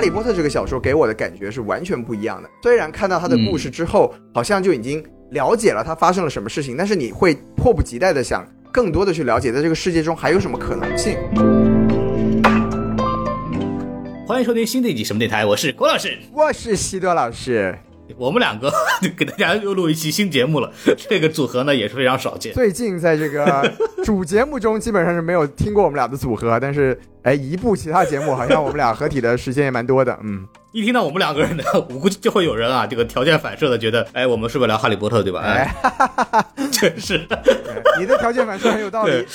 哈利波特》这个小说给我的感觉是完全不一样的。虽然看到他的故事之后，好像就已经了解了他发生了什么事情，但是你会迫不及待的想更多的去了解，在这个世界中还有什么可能性。欢迎收听新的一集什么电台，我是郭老师，我是西多老师。我们两个 给大家又录一期新节目了，这个组合呢也是非常少见。最近在这个 主节目中，基本上是没有听过我们俩的组合，但是哎，一部其他节目好像我们俩合体的时间也蛮多的。嗯，一听到我们两个人的，我估计就会有人啊，这个条件反射的觉得，哎，我们是不是聊哈利波特对吧？哎，确实，你的条件反射很有道理。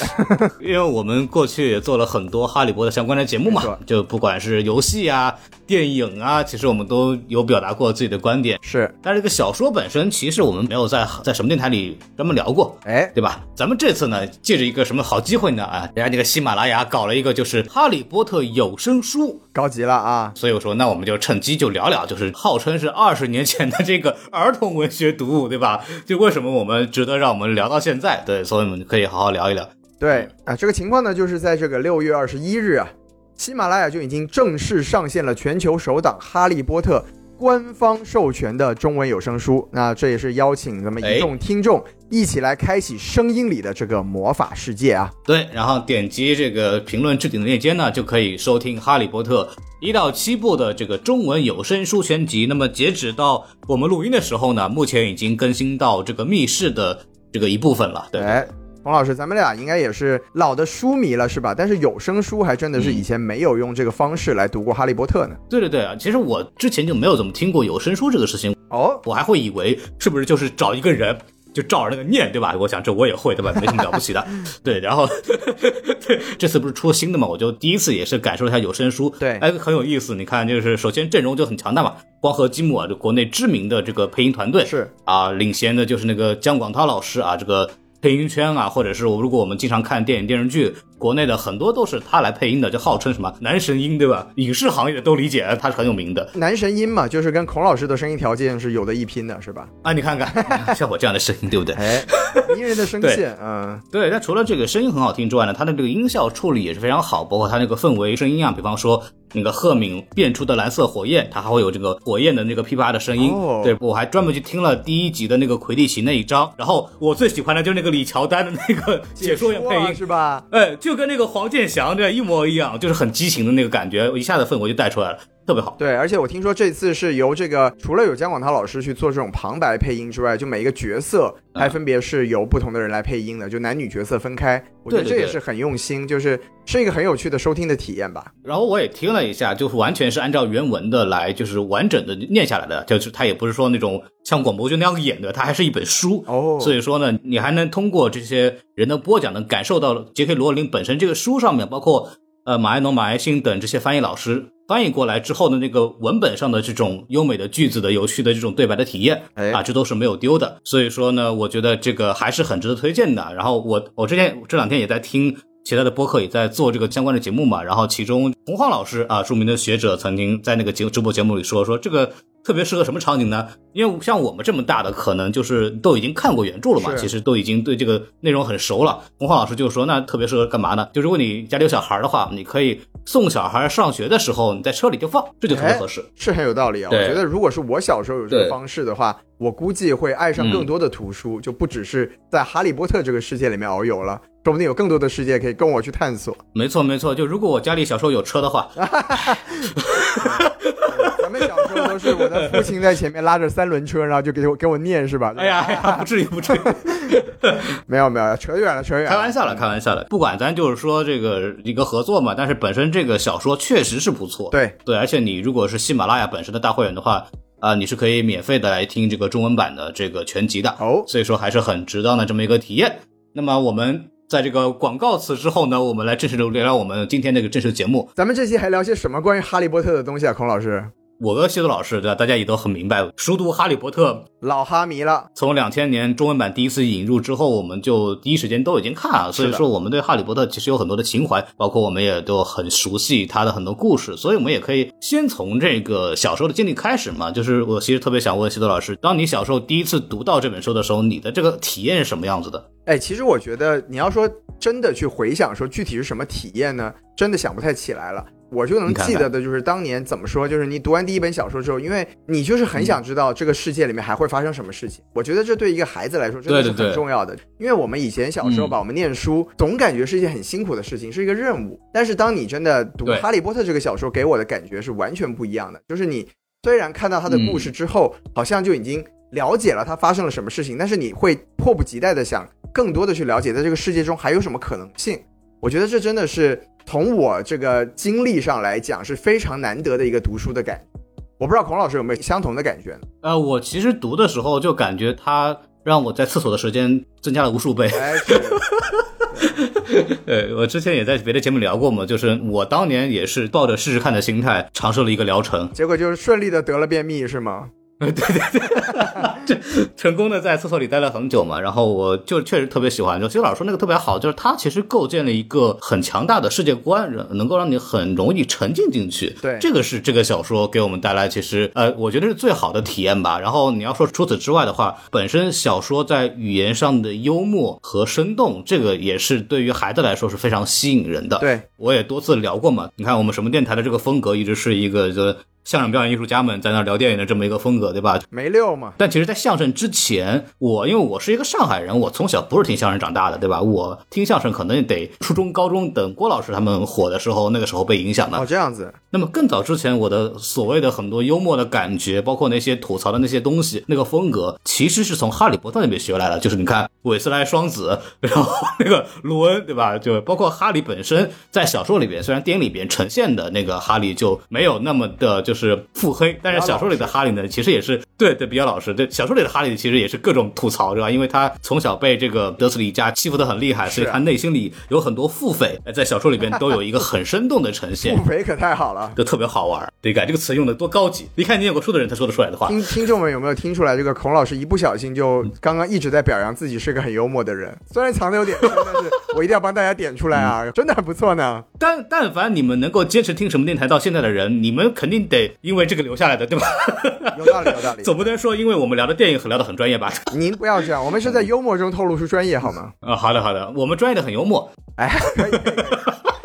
因为我们过去也做了很多哈利波特相关的节目嘛，就不管是游戏啊、电影啊，其实我们都有表达过自己的观点。是，但是这个小说本身，其实我们没有在在什么电台里专门聊过，哎，对吧？咱们这次呢，借着一个什么好机会呢？啊，人家这个喜马拉雅搞了一个就是《哈利波特》有声书，高级了啊！所以我说，那我们就趁机就聊聊，就是号称是二十年前的这个儿童文学读物，对吧？就为什么我们值得让我们聊到现在？对，所以我们可以好好聊一聊。对啊，这个情况呢，就是在这个六月二十一日啊，喜马拉雅就已经正式上线了全球首档《哈利波特》。官方授权的中文有声书，那这也是邀请咱们一众听众一起来开启声音里的这个魔法世界啊！对，然后点击这个评论置顶的链接呢，就可以收听《哈利波特》一到七部的这个中文有声书全集。那么截止到我们录音的时候呢，目前已经更新到这个密室的这个一部分了。对。冯老师，咱们俩应该也是老的书迷了，是吧？但是有声书还真的是以前没有用这个方式来读过《哈利波特》呢。对对对啊，其实我之前就没有怎么听过有声书这个事情哦，我还会以为是不是就是找一个人就照着那个念，对吧？我想这我也会，对吧？没什么了不起的。对，然后 对这次不是出新的嘛，我就第一次也是感受一下有声书，对，哎，很有意思。你看，就是首先阵容就很强大嘛，光合积木啊，就国内知名的这个配音团队是啊，领衔的就是那个姜广涛老师啊，这个。配音圈啊，或者是如果我们经常看电影电视剧，国内的很多都是他来配音的，就号称什么男神音，对吧？影视行业都理解他是很有名的男神音嘛，就是跟孔老师的声音条件是有的一拼的，是吧？啊，你看看像我这样的声音，对不对？哎，迷人的声线，嗯，对。那除了这个声音很好听之外呢，他的这个音效处理也是非常好，包括他那个氛围声音啊，比方说。那个赫敏变出的蓝色火焰，它还会有这个火焰的那个噼啪的声音。对我还专门去听了第一集的那个魁地奇那一章，然后我最喜欢的就是那个李乔丹的那个解说员配音，是吧？哎，就跟那个黄健翔这一模一样，就是很激情的那个感觉，我一下子氛围就带出来了。特别好，对，而且我听说这次是由这个除了有姜广涛老师去做这种旁白配音之外，就每一个角色还分别是由不同的人来配音的，就男女角色分开。我觉得这也是很用心，就是是一个很有趣的收听的体验吧。然后我也听了一下，就是完全是按照原文的来，就是完整的念下来的，就是他也不是说那种像广播剧那样演的，它还是一本书哦。所以说呢，你还能通过这些人的播讲，能感受到杰克罗琳本身这个书上面，包括呃马爱农、马爱新等这些翻译老师。翻译过来之后的那个文本上的这种优美的句子的有趣的这种对白的体验，啊，这都是没有丢的。所以说呢，我觉得这个还是很值得推荐的。然后我我之前这两天也在听其他的播客，也在做这个相关的节目嘛。然后其中洪晃老师啊，著名的学者曾经在那个节直播节目里说说这个。特别适合什么场景呢？因为像我们这么大的，可能就是都已经看过原著了嘛，其实都已经对这个内容很熟了。洪浩老师就说，那特别适合干嘛呢？就如果你家里有小孩的话，你可以送小孩上学的时候，你在车里就放，这就特别合适，是很有道理啊。我觉得如果是我小时候有这个方式的话，我估计会爱上更多的图书，就不只是在哈利波特这个世界里面遨游了，说不定有更多的世界可以跟我去探索。没错没错，就如果我家里小时候有车的话。咱们小时候都是我的父亲在前面拉着三轮车，然后就给我给我念，是吧？哎呀，不至于，不至于。没有没有，扯远了，扯远。开玩笑了，开玩笑了。不管咱就是说这个一个合作嘛，但是本身这个小说确实是不错。对对，而且你如果是喜马拉雅本身的大会员的话，啊，你是可以免费的来听这个中文版的这个全集的。哦，所以说还是很值当的这么一个体验。那么我们在这个广告词之后呢，我们来正式的聊聊我们今天这个正式节目。咱们这期还聊些什么关于哈利波特的东西啊，孔老师？我和西多老师对吧？大家也都很明白，熟读《哈利波特》老哈迷了。从两千年中文版第一次引入之后，我们就第一时间都已经看了。所以说，我们对《哈利波特》其实有很多的情怀，包括我们也都很熟悉他的很多故事。所以，我们也可以先从这个小时候的经历开始嘛。就是我其实特别想问西多老师，当你小时候第一次读到这本书的时候，你的这个体验是什么样子的？哎，其实我觉得你要说真的去回想说具体是什么体验呢？真的想不太起来了。我就能记得的就是当年怎么说，就是你读完第一本小说之后，因为你就是很想知道这个世界里面还会发生什么事情。我觉得这对一个孩子来说真的是很重要的，因为我们以前小时候嗯吧，我们念书总感觉是一件很辛苦的事情，是一个任务。但是当你真的读《哈利波特》这个小说，给我的感觉是完全不一样的。就是你虽然看到他的故嗯事之后，好像就已经了解了他发生了什么事情，但是你会迫不及待的想更多的去了解，在这个世界中还有什么可能性。我觉得这真的是从我这个经历上来讲是非常难得的一个读书的感觉。我不知道孔老师有没有相同的感觉呢？呃，我其实读的时候就感觉它让我在厕所的时间增加了无数倍。哎，是 对我之前也在别的节目聊过嘛，就是我当年也是抱着试试看的心态尝试了一个疗程，结果就是顺利的得了便秘是吗？成功的在厕所里待了很久嘛，然后我就确实特别喜欢，就其实老师说那个特别好，就是他其实构建了一个很强大的世界观，能够让你很容易沉浸进去。对这个是这个小说给我们带来其实呃，我觉得是最好的体验吧。然后你要说除此之外的话，本身小说在语言上的幽默和生动，这个也是对于孩子来说是非常吸引人的。对，我也多次聊过嘛。你看我们什么电台的这个风格一直是一个就相声表演艺术家们在那儿聊电影的这么一个风格，对吧？没溜嘛。但其实，在相声之前，我因为我是一个上海人，我从小不是听相声长大的，对吧？我听相声可能得初中、高中等郭老师他们火的时候，那个时候被影响的哦，。这样子，那么更早之前，我的所谓的很多幽默的感觉，包括那些吐槽的那些东西，那个风格，其实是从哈利波特那边学来的。就是你看韦斯莱双子，然后那个卢恩，对吧？就包括哈利本身在小说里边，虽然电影里边呈现的那个哈利就没有那么的就是腹黑，但是小说里的哈利呢，其实也是对对比较老实。对小说里的哈利其实也是各种吐槽，对吧？因为他从小被这个德斯里家欺负的很厉害，所以他内心里有很多腹诽，在小说里边都有一个很生动的呈现。腹诽可太好了。就特别好玩儿。对，改这个词用的多高级，一看你有过书的人才说得出来的话。听听众们有没有听出来，这个孔老师一不小心就刚刚一直在表扬自己是个很幽默的人，虽然藏的有点深，但是我一定要帮大家点出来啊，真的很不错呢。但但凡你们能够坚持听什么电台到现在的人，你们肯定得因为这个留下来的，对吧？有道理，有道理。总不能说因为我们聊的电影很聊得很专业吧？您不要这样，我们是在幽默中透露出专业好吗？啊，好的好的，我们专业的很幽默，哎，可以，可以，可以。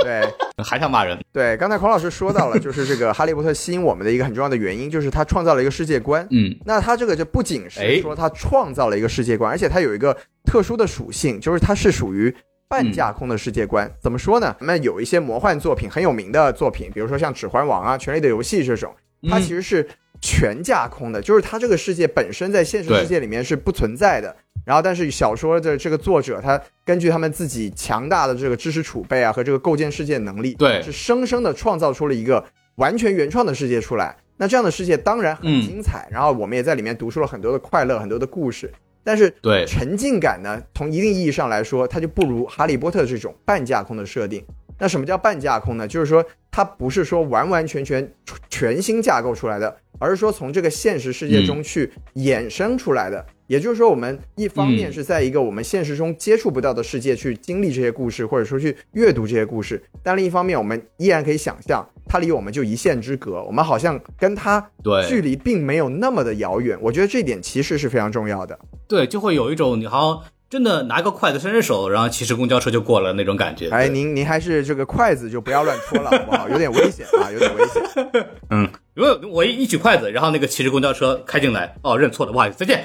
对 还想骂人。对，刚才孔老师说到了，就是这个《哈利波特》吸引我们的一个很重要的原因，就是他创造了一个世界观。嗯，那它这个就不仅哎是说它创造了一个世界观，而且它有一个特殊的属性，就是它是属于半架空的世界观。怎么说呢？咱们有一些魔幻作品很有名的作品，比如说像《指环王》啊、《权力的游戏》这种，它其实是全架空的，就是它这个世界本身在现实世界里面是不存在的。然后，但是小说的这个作者，他根据他们自己强大的这个知识储备啊和这个构建世界能力，对是生生的创造出了一个完全原创的世界出来。那这样的世界当然很嗯精彩，然后我们也在里面读出了很多的快乐，很多的故事。但是对沉浸感呢，从一定意义上来说，它就不如《哈利波特》这种半架空的设定。那什么叫半架空呢？就是说它不是说完完全全全新架构出来的，而是说从这个现实世界中去衍生出来的。也就是说，我们一方面嗯是在一个我们现实中接触不到的世界去经历这些故事，或者说去阅读这些故事，但另一方面，我们依然可以想象，它离我们就一线之隔，我们好像跟它对距离并没有那么的遥远。我觉得这一点其实是非常重要的。对，就会有一种你好像真的拿个筷子伸伸手，然后骑着公交车就过了那种感觉。哎，您您还是这个筷子就不要乱戳了，好不好？有点危险啊，有点危险。嗯，如果我一一举筷子，然后那个骑着公交车开进来，哦，认错了，不好意思，再见。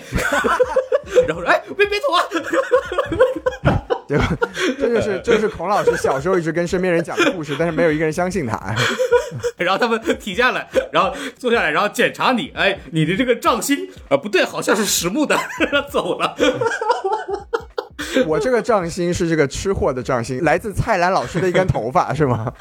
然后说，哎，别别走啊！结果这就是这就是孔老师小时候一直跟身边人讲的故事，但是没有一个人相信他。哎然后他们停下来，然后坐下来，然后检查你，哎，你的这个杖心啊不对，好像是实木的，走了。我这个杖心是这个吃货的杖心，来自蔡澜老师的一根头发，是吗？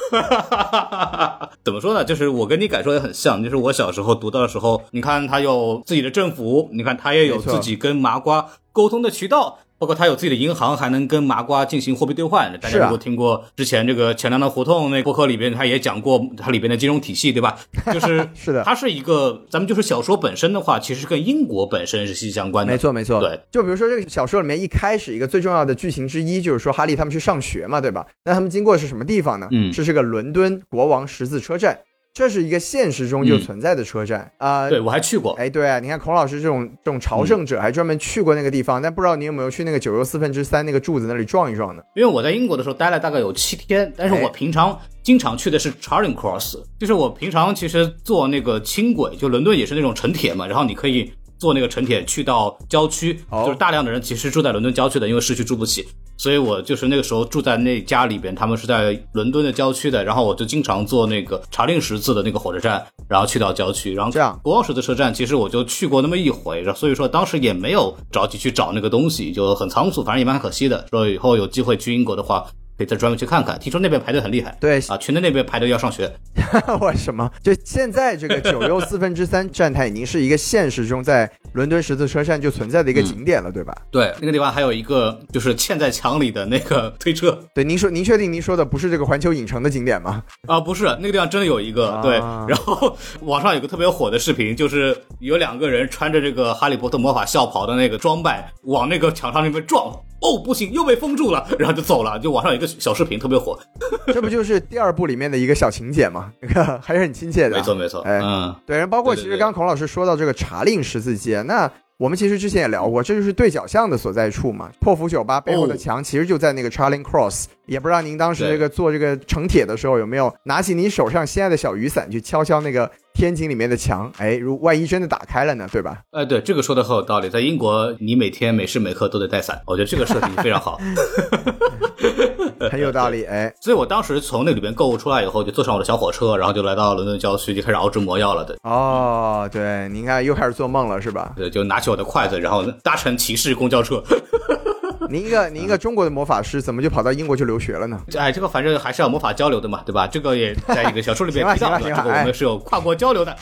怎么说呢？就是我跟你感受也很像，就是我小时候读到的时候，你看他有自己的政府，你看他也有自己跟麻瓜沟通的渠道。包括他有自己的银行，还能跟麻瓜进行货币兑换。大家如果听过之前这个钱粮的胡同那播客里边，他也讲过它里边的金融体系，对吧？就是是的它是一个，咱们就是小说本身的话，其实跟英国本身是息息相关的。没错，没错。对，就比如说这个小说里面一开始一个最重要的剧情之一，就是说哈利他们去上学嘛，对吧？那他们经过的是什么地方呢？嗯是这个伦敦国王十字车站。这是一个现实中就存在的车站啊。对，我还去过。哎，对啊，你看孔老师这种这种朝圣者，还专门去过那个地方，但不知道你有没有去那个九又四分之三那个柱子那里撞一撞呢？因为我在英国的时候待了大概有七天，但是我平常经常去的是 Charing Cross，就是我平常其实坐那个轻轨，就伦敦也是那种城铁嘛，然后你可以。坐那个城铁去到郊区，就是大量的人其实住在伦敦郊区的，因为市区住不起，所以我就是那个时候住在那家里边，他们是在伦敦的郊区的，然后我就经常坐那个查令十字的那个火车站，然后去到郊区，然后这样国王十字车站其实我就去过那么一回，所以说当时也没有着急去找那个东西，就很仓促，反正也蛮可惜的。说以后有机会去英国的话。可以再专门去看看，听说那边排队很厉害。对啊，全在那边排队要上学。我什么？就现在这个九又四分之三站台已经是一个现实中在伦敦十字车站就存在的一个景点了，对吧？对，那个地方还有一个就是嵌在墙里的那个推车。对，您说您确定您说的不是这个环球影城的景点吗？啊，不是，那个地方真的有一个。对，然后网上有个特别火的视频，就是有两个人穿着这个哈利波特魔法校袍的那个装扮，往那个墙上那边撞。哦，不行，又被封住了，然后就走了。就网上有一个小视频特别火，这不就是第二部里面的一个小情节吗？那个还是很亲切的。没错，没错。哎，嗯，对，然后包括其实刚刚孔老师说到这个查令十字街，那我们其实之前也聊过，这就是对角巷的所在处嘛。破釜酒吧背后的墙其实就在那个 Charing Cross。也不知道您当时这个做这个城铁的时候有没有拿起您手上心爱的小雨伞去敲敲那个天井里面的墙？哎，如万一真的打开了呢，对吧？哎，对，这个说的很有道理。在英国，你每天每时每刻都得带伞，我觉得这个设定非常好，很有道理。哎，所以我当时从那里边购物出来以后，就坐上我的小火车，然后就来到伦敦郊区，就开始熬制魔药了。对，哦，对，你看又开始做梦了，是吧？对，就拿起我的筷子，然后搭乘骑士公交车。您一个您一个中国的魔法师，怎么就跑到英国去留学了呢？哎，这个反正还是要魔法交流的嘛，对吧？这个也在一个小说里面提到，这个我们是有跨国交流的。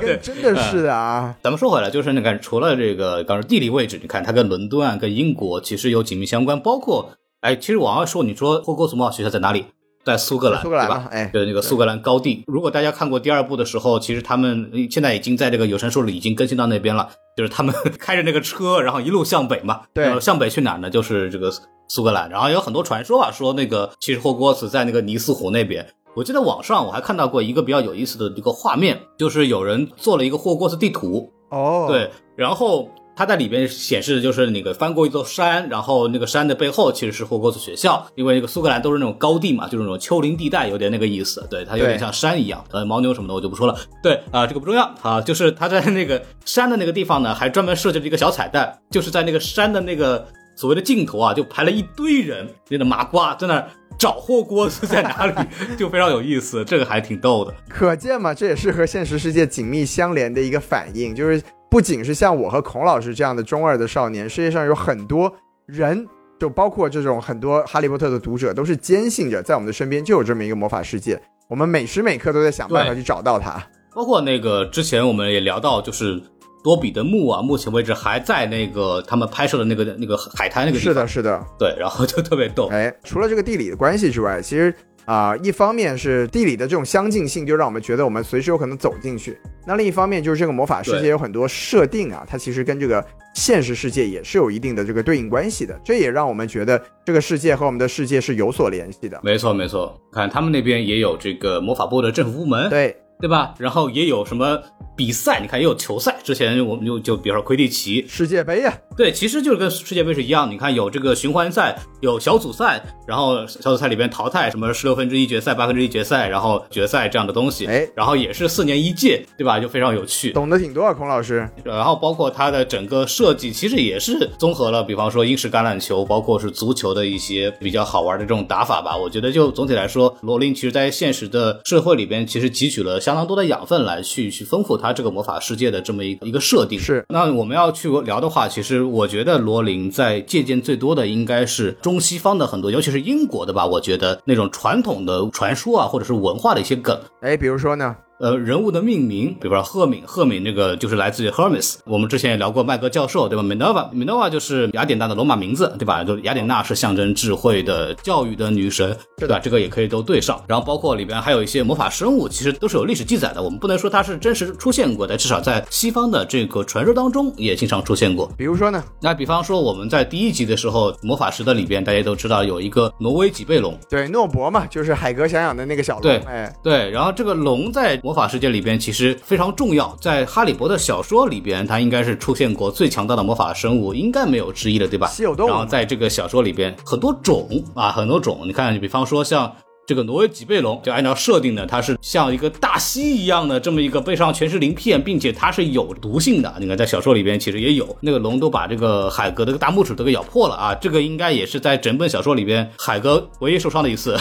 对，真的是啊。咱们说回来，就是那个除了这个，刚说地理位置，你看它跟伦敦啊，跟英国其实有紧密相关。包括，哎，其实我要说，你说霍格沃茨魔法学校在哪里？在苏格兰，苏格兰吧？哎，对，那个苏格兰高地。如果大家看过第二部的时候，其实他们现在已经在这个有声书里已经更新到那边了。就是他们 开着那个车，然后一路向北嘛。对，向北去哪儿呢？就是这个苏格兰。然后有很多传说啊，说那个其实霍格沃茨在那个尼斯湖那边。我记得网上我还看到过一个比较有意思的一个画面，就是有人做了一个霍格沃茨地图。哦，对，然后。它在里边显示的就是那个翻过一座山，然后那个山的背后其实是霍格沃茨学校，因为那个苏格兰都是那种高地嘛，就是那种丘陵地带，有点那个意思。对，它有点像山一样。呃，牦牛什么的我就不说了。对啊，这个不重要啊，就是它在那个山的那个地方呢，还专门设计了一个小彩蛋，就是在那个山的那个所谓的尽头啊，就排了一堆人，那个麻瓜在那找霍格沃茨在哪里，就非常有意思，这个还挺逗的。可见嘛，这也是和现实世界紧密相连的一个反应，就是。不仅是像我和孔老师这样的中二的少年，世界上有很多人，就包括这种很多哈利波特的读者，都是坚信着在我们的身边就有这么一个魔法世界，我们每时每刻都在想办法去找到它。包括那个之前我们也聊到，就是多比的墓啊，目前为止还在那个他们拍摄的那个那个海滩那个地方。是的，是的，对，然后就特别逗。哎，除了这个地理的关系之外，其实。啊，一方面是地理的这种相近性，就让我们觉得我们随时有可能走进去；那另一方面就是这个魔法世界有很多设定啊，它其实跟这个现实世界也是有一定的这个对应关系的。这也让我们觉得这个世界和我们的世界是有所联系的。没错，没错，看他们那边也有这个魔法部的政府部门。对。对吧？然后也有什么比赛？你看也有球赛。之前我们就就比如说魁地奇世界杯呀，对，其实就是跟世界杯是一样。你看有这个循环赛，有小组赛，然后小组赛里边淘汰什么十六分之一决赛、八分之一决赛，然后决赛这样的东西。哎，然后也是四年一届，对吧？就非常有趣，懂得挺多啊，孔老师。然后包括它的整个设计，其实也是综合了，比方说英式橄榄球，包括是足球的一些比较好玩的这种打法吧。我觉得就总体来说，罗琳其实在现实的社会里边，其实汲取了相当多的养分来。去去丰富他这个魔法世界的这么一个一个设定是。那我们要去聊的话，其实我觉得罗琳在借鉴最多的应该是中西方的很多，尤其是英国的吧。我觉得那种传统的传说啊，或者是文化的一些梗，哎，比如说呢？呃，人物的命名，比如说赫敏，赫敏那个就是来自于 Hermes。我们之前也聊过麦格教授，对吧？Minerva，Minerva 就是雅典娜的罗马名字，对吧？就雅典娜是象征智慧的、教育的女神，对吧？这个也可以都对上。然后包括里边还有一些魔法生物，其实都是有历史记载的。我们不能说它是真实出现过的，至少在西方的这个传说当中也经常出现过。比如说呢？那比方说我们在第一集的时候，魔法石的里边，大家都知道有一个挪威脊背龙，对，诺伯嘛，就是海格想养的那个小龙。对，哎，对。然后这个龙在魔魔法世界里边其实非常重要，在哈利波特小说里边，它应该是出现过最强大的魔法生物，应该没有之一了，对吧？稀有动物然后在这个小说里边，很多种啊，很多种，你看，比方说像。这个挪威脊背龙就按照设定呢，它是像一个大蜥一样的这么一个背上全是鳞片，并且它是有毒性的。你看在小说里边其实也有，那个龙都把这个海格的大拇指都给咬破了啊！这个应该也是在整本小说里边海格唯一受伤的一次。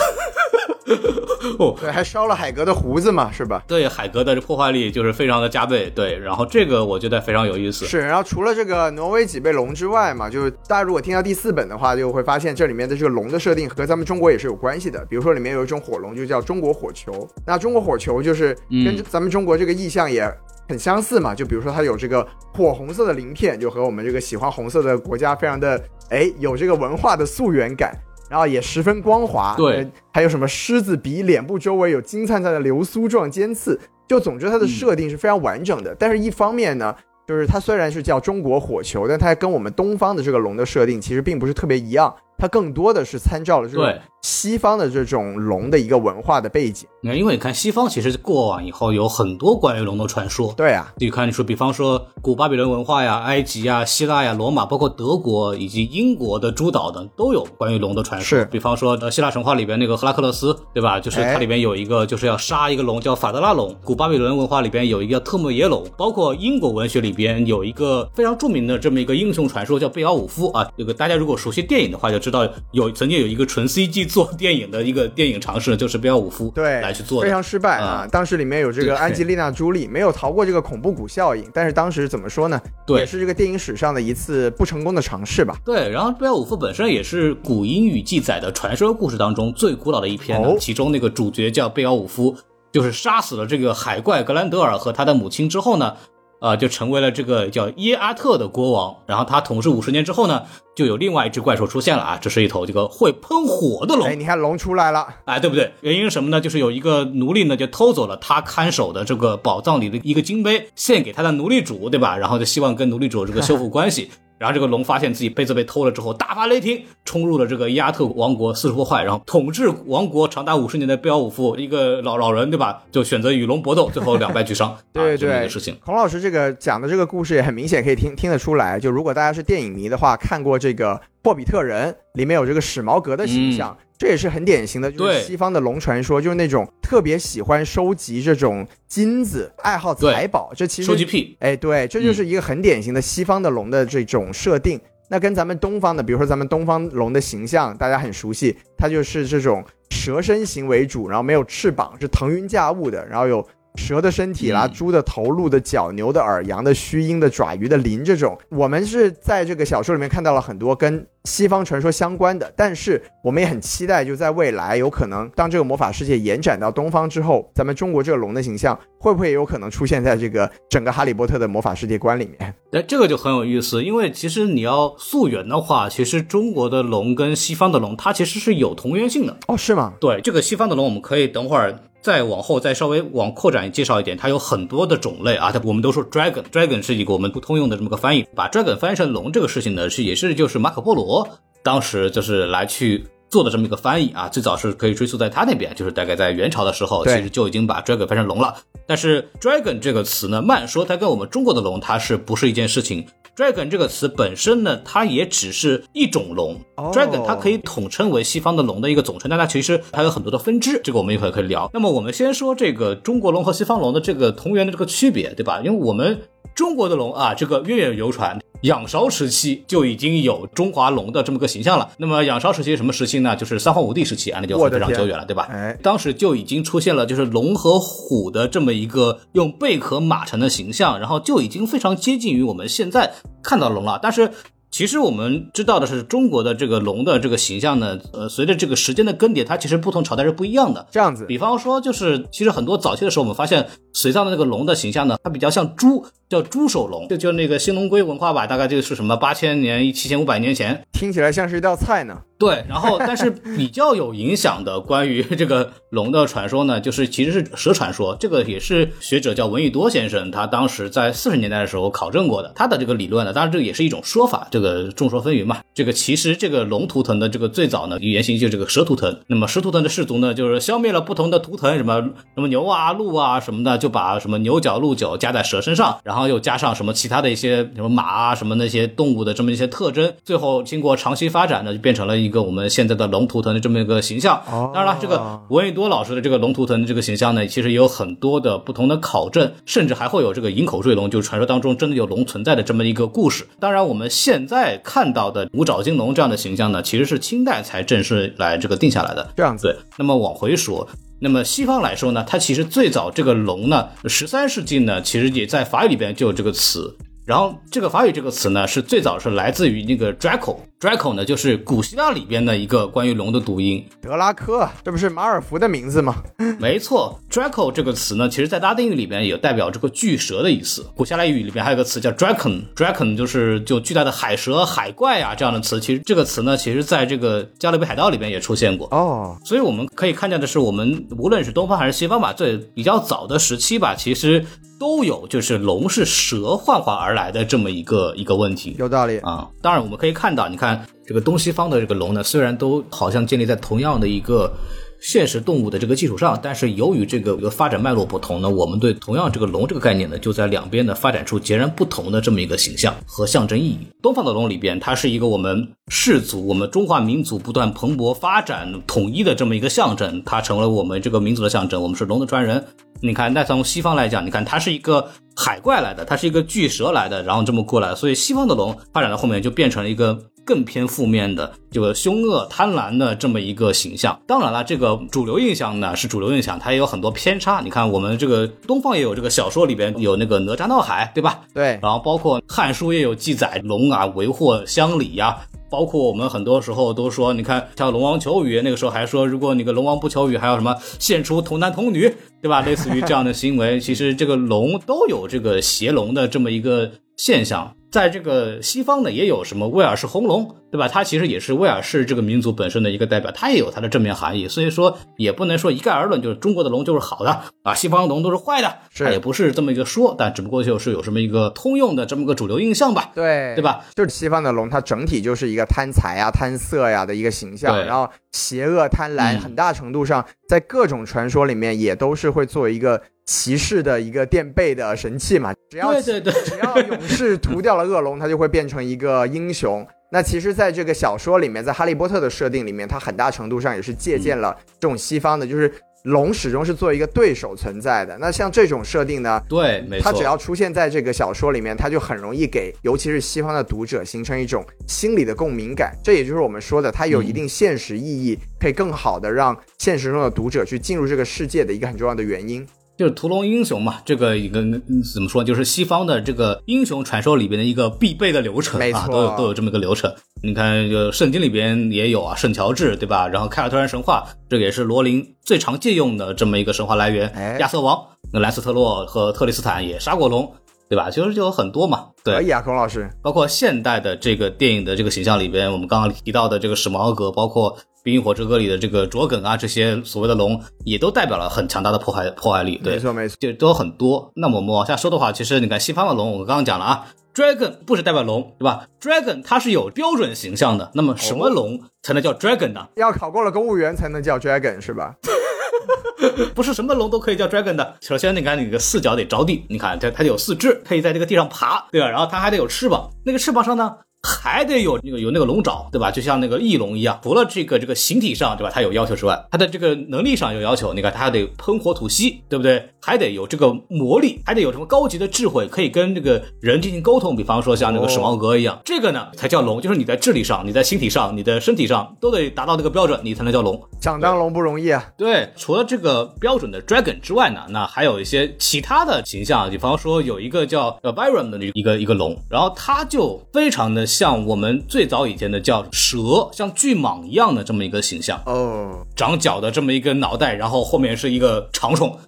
哦，对，还烧了海格的胡子嘛，是吧？对，海格的破坏力就是非常的加倍。对，然后这个我觉得非常有意思。是，然后除了这个挪威脊背龙之外嘛，就是大家如果听到第四本的话，就会发现这里面的这个龙的设定和咱们中国也是有关系的。比如说里面有一种火龙，就叫中国火球。那中国火球就是跟咱们中国这个意象也很相似嘛。就比如说它有这个火红色的鳞片，就和我们这个喜欢红色的国家非常的哎有这个文化的溯源感。然后也十分光滑，对，还有什么狮子鼻，脸部周围有金灿灿的流苏状尖刺，就总之它的设定是非常完整的。但是一方面呢，就是它虽然是叫中国火球，但它跟我们东方的这个龙的设定其实并不是特别一样，它更多的是参照了这种西方的这种龙的一个文化的背景。那因为你看西方其实过往以后有很多关于龙的传说，对啊，你看你说比方说古巴比伦文化呀、埃及呀、希腊呀、罗马，包括德国以及英国的诸岛等都有关于龙的传说。是，比方说呃希腊神话里边那个赫拉克勒斯，对吧？就是它里边有一个就是要杀一个龙叫法德拉龙。古巴比伦文化里边有一个特莫耶龙，包括英国文学里边有一个非常著名的这么一个英雄传说叫贝奥武夫啊。这个大家如果熟悉电影的话就知道，有曾经有一个纯 CG 做电影的一个电影尝试，就是贝奥武夫对来去做的，非常失败。啊，当时里面有这个安吉丽娜·朱莉，没有逃过这个恐怖谷效应。但是当时怎么说呢？对，也是这个电影史上的一次不成功的尝试吧。对，然后贝奥武夫本身也是古英语记载的传说故事当中最古老的一篇哦、其中那个主角叫贝奥武夫，就是杀死了这个海怪格兰德尔和他的母亲之后呢。啊，就成为了这个叫耶阿特的国王。然后他统治五十年之后呢，就有另外一只怪兽出现了啊，这是一头这个会喷火的龙。哎，你看龙出来了，哎，对不对？原因是什么呢？就是有一个奴隶呢，就偷走了他看守的这个宝藏里的一个金杯，献给他的奴隶主，对吧？然后就希望跟奴隶主这个修复关系。然后这个龙发现自己杯子被偷了之后，大发雷霆，冲入了这个亚特王国四处破坏，然后统治王国长达五十年的贝奥武夫一个老老人，对吧？就选择与龙搏斗，最后两败俱伤。对对对，事情。孔老师这个讲的这个故事也很明显，可以听听得出来。就如果大家是电影迷的话，看过这个《霍比特人》，里面有这个史矛革的形象。嗯这也是很典型的，就是西方的龙传说，就是那种特别喜欢收集这种金子、爱好财宝。这其实收集癖，哎，对，这就是一个很典型的西方的龙的这种设定。嗯、那跟咱们东方的，比如说咱们东方龙的形象，大家很熟悉，它就是这种蛇身形为主，然后没有翅膀，是腾云驾雾的，然后有。蛇的身体啦，嗯、猪的头、鹿的脚、牛的耳、羊的须、鹰的爪、鱼的鳞，这种我们是在这个小说里面看到了很多跟西方传说相关的，但是我们也很期待，就在未来有可能当这个魔法世界延展到东方之后，咱们中国这个龙的形象会不会有可能出现在这个整个哈利波特的魔法世界观里面？哎，这个就很有意思，因为其实你要溯源的话，其实中国的龙跟西方的龙它其实是有同源性的哦，是吗？对，这个西方的龙我们可以等会儿。再往后再稍微往扩展介绍一点，它有很多的种类啊。它我们都说 dragon，dragon 是一个我们不通用的这么个翻译。把 dragon 翻译成龙这个事情呢，是也是就是马可波罗当时就是来去做的这么一个翻译啊。最早是可以追溯在他那边，就是大概在元朝的时候，其实就已经把 dragon 翻成龙了。但是 dragon 这个词呢，慢说它跟我们中国的龙它是不是一件事情？dragon 这个词本身呢，它也只是一种龙。哦 dragon 它可以统称为西方的龙的一个总称，但它其实还有很多的分支，这个我们一会儿可以聊。那么我们先说这个中国龙和西方龙的这个同源的这个区别，对吧？因为我们中国的龙啊，这个源远流传。仰韶时期就已经有中华龙的这么个形象了。那么仰韶时期什么时期呢？就是三皇五帝时期，啊，那就非常久远了，对吧？哎，当时就已经出现了就是龙和虎的这么一个用贝壳码成的形象，然后就已经非常接近于我们现在看到龙了。但是其实我们知道的是，中国的这个龙的这个形象呢，呃，随着这个时间的更迭，它其实不同朝代是不一样的。这样子，比方说，就是其实很多早期的时候，我们发现隋唐的那个龙的形象呢，它比较像猪，叫猪首龙，就就那个新龙龟文化吧，大概就是什么八千年、一七千五百年前，听起来像是一道菜呢。对，然后但是比较有影响的关于这个龙的传说呢，就是其实是蛇传说，这个也是学者叫闻一多先生，他当时在四十年代的时候考证过的。他的这个理论呢，当然这个也是一种说法，这个众说纷纭嘛。这个其实这个龙图腾的这个最早呢原型就是这个蛇图腾，那么蛇图腾的氏族呢，就是消灭了不同的图腾，什么什么牛啊、鹿啊什么的，就把什么牛角、鹿角加在蛇身上，然后又加上什么其他的一些什么马啊什么那些动物的这么一些特征，最后经过长期发展呢，就变成了一个我们现在的龙图腾的这么一个形象。哦当然了，这个闻一多老师的这个龙图腾的这个形象呢，其实也有很多的不同的考证，甚至还会有这个银口坠龙，就是传说当中真的有龙存在的这么一个故事。当然，我们现在看到的五爪金龙这样的形象呢，其实是清代才正式来这个定下来的。这样子，对，那么往回说，那么西方来说呢，它其实最早这个龙呢，十三世纪呢，其实也在法语里边就有这个词。然后这个法语这个词呢，是最早是来自于那个 Draco，Draco 呢就是古希腊里边的一个关于龙的读音。德拉科，这不是马尔福的名字吗？没错，Draco 这个词呢，其实在拉丁语里边也代表这个巨蛇的意思。古希腊语里边还有个词叫 Draken，Draken 就是就巨大的海蛇、海怪啊这样的词。其实这个词呢，其实在这个加勒比海盗里边也出现过。哦，所以我们可以看见的是，我们无论是东方还是西方吧，最比较早的时期吧，其实都有就是龙是蛇幻化而来的这么一个一个问题。有道理。啊，当然我们可以看到，你看这个东西方的这个龙呢，虽然都好像建立在同样的一个现实动物的这个基础上，但是由于这个一个发展脉络不同呢，我们对同样这个龙这个概念呢，就在两边呢发展出截然不同的这么一个形象和象征意义。东方的龙里边，它是一个我们氏族、我们中华民族不断蓬勃发展、统一的这么一个象征，它成了我们这个民族的象征，我们是龙的传人。你看，那从西方来讲，你看它是一个海怪来的，它是一个巨蛇来的，然后这么过来，所以西方的龙发展到后面就变成了一个更偏负面的这个凶恶、贪婪的这么一个形象。当然了，这个主流印象呢是主流印象，它也有很多偏差。你看，我们这个东方也有这个小说里边有那个哪吒闹海，对吧？对，然后包括《汉书》也有记载龙啊为祸乡里呀、包括我们很多时候都说，你看像龙王求雨，那个时候还说，如果那个龙王不求雨，还有什么献出童男童女，对吧？类似于这样的行为，其实这个龙都有这个邪龙的这么一个现象。在这个西方呢，也有什么威尔士红龙，对吧？它其实也是威尔士这个民族本身的一个代表，它也有它的正面含义。所以说，也不能说一概而论，就是中国的龙就是好的啊，西方的龙都是坏的，是它也不是这么一个说，但只不过就是有什么一个通用的这么个主流印象吧。对，对吧？就是西方的龙，它整体就是一个贪财啊、贪色呀、的一个形象，然后邪恶、贪婪，嗯很大程度上在各种传说里面也都是会作为一个骑士的一个垫背的神器嘛。只要对对对，只要勇士屠掉了恶龙，他就会变成一个英雄。那其实，在这个小说里面，在哈利波特的设定里面，它很大程度上也是借鉴了这种西方的，就是龙始终是作为一个对手存在的。那像这种设定呢，对，没错。它只要出现在这个小说里面，它就很容易给，尤其是西方的读者形成一种心理的共鸣感。这也就是我们说的，它有一定现实意义，可以更好的让现实中的读者去进入这个世界的一个很重要的原因。就是屠龙英雄嘛，这个一个嗯怎么说，就是西方的这个英雄传说里边的一个必备的流程啊，都有都有这么一个流程。你看，就圣经里边也有啊，圣乔治对吧？然后凯尔特人神话，这个也是罗琳最常借用的这么一个神话来源。哎亚瑟王，那兰斯特洛和特里斯坦也杀过龙，对吧？其实就有很多嘛，对。可以啊，孔老师。包括现代的这个电影的这个形象里边，我们刚刚提到的这个史矛革，包括《冰与火之歌》里的这个卓梗啊，这些所谓的龙，也都代表了很强大的破坏破坏力。对没，错没错，就都很多。那么我们往下说的话，其实你看西方的龙，我刚刚讲了啊，dragon 不是代表龙，对吧？dragon 它是有标准形象的。那么什么龙才能叫 dragon 呢？要考过了公务员才能叫 dragon 是吧？不是什么龙都可以叫 dragon 的。首先，你看你的四脚得着地，你看它它得有四肢，可以在这个地上爬，对吧？然后它还得有翅膀，那个翅膀上呢还得有那个有那个龙爪，对吧？就像那个翼龙一样。除了这个这个形体上，对吧？它有要求之外，它的这个能力上有要求。你看它还得喷火吐息，对不对？还得有这个魔力，还得有什么高级的智慧，可以跟这个人进行沟通。比方说像那个史矛革一样，这个呢才叫龙，就是你在智力上、你在形体上、你的身体上都得达到这个标准，你才能叫龙。想当龙不容易啊。对，除了这个标准的 dragon 之外呢，那还有一些其他的形象，比方说有一个叫呃 Byron 的一个一个龙，然后它就非常的像我们最早以前的叫蛇，像巨蟒一样的这么一个形象，哦，长角的这么一个脑袋，然后后面是一个长虫，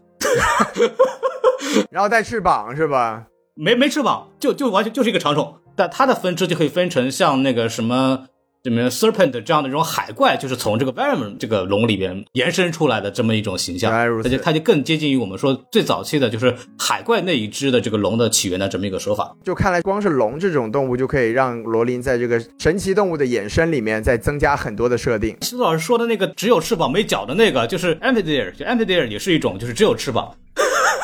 然后带翅膀是吧？没没翅膀，就就完全就是一个长虫，但它的分支就可以分成像那个什么。什么 serpent 这样的这种海怪，就是从这个 venom 这个龙里边延伸出来的这么一种形象，它就它就更接近于我们说最早期的就是海怪那一只的这个龙的起源的这么一个说法。就看来光是龙这种动物就可以让罗琳在这个神奇动物的衍生里面再增加很多的设定。西多老师说的那个只有翅膀没脚的那个，就是 amphitheater，就 amphitheater 也是一种，就是只有翅膀。